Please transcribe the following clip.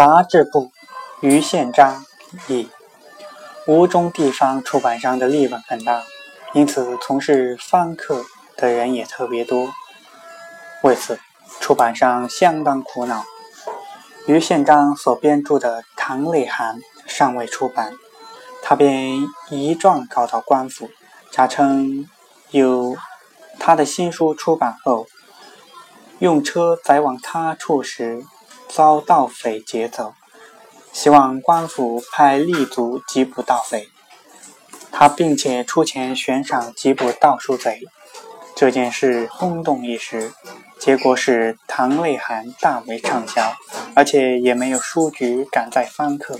杂志部于宪章以。吴中地方出版商的利润很大，因此从事翻刻的人也特别多。为此，出版商相当苦恼。于宪章所编著的《唐内函》尚未出版，他便一状告到官府，假称有他的新书出版后，用车载往他处时遭盗匪劫走，希望官府派吏卒缉捕盗匪。他并且出钱悬赏缉捕盗书贼。这件事轰动一时，结果使《唐内涵》大为畅销，而且也没有书局敢再翻刻。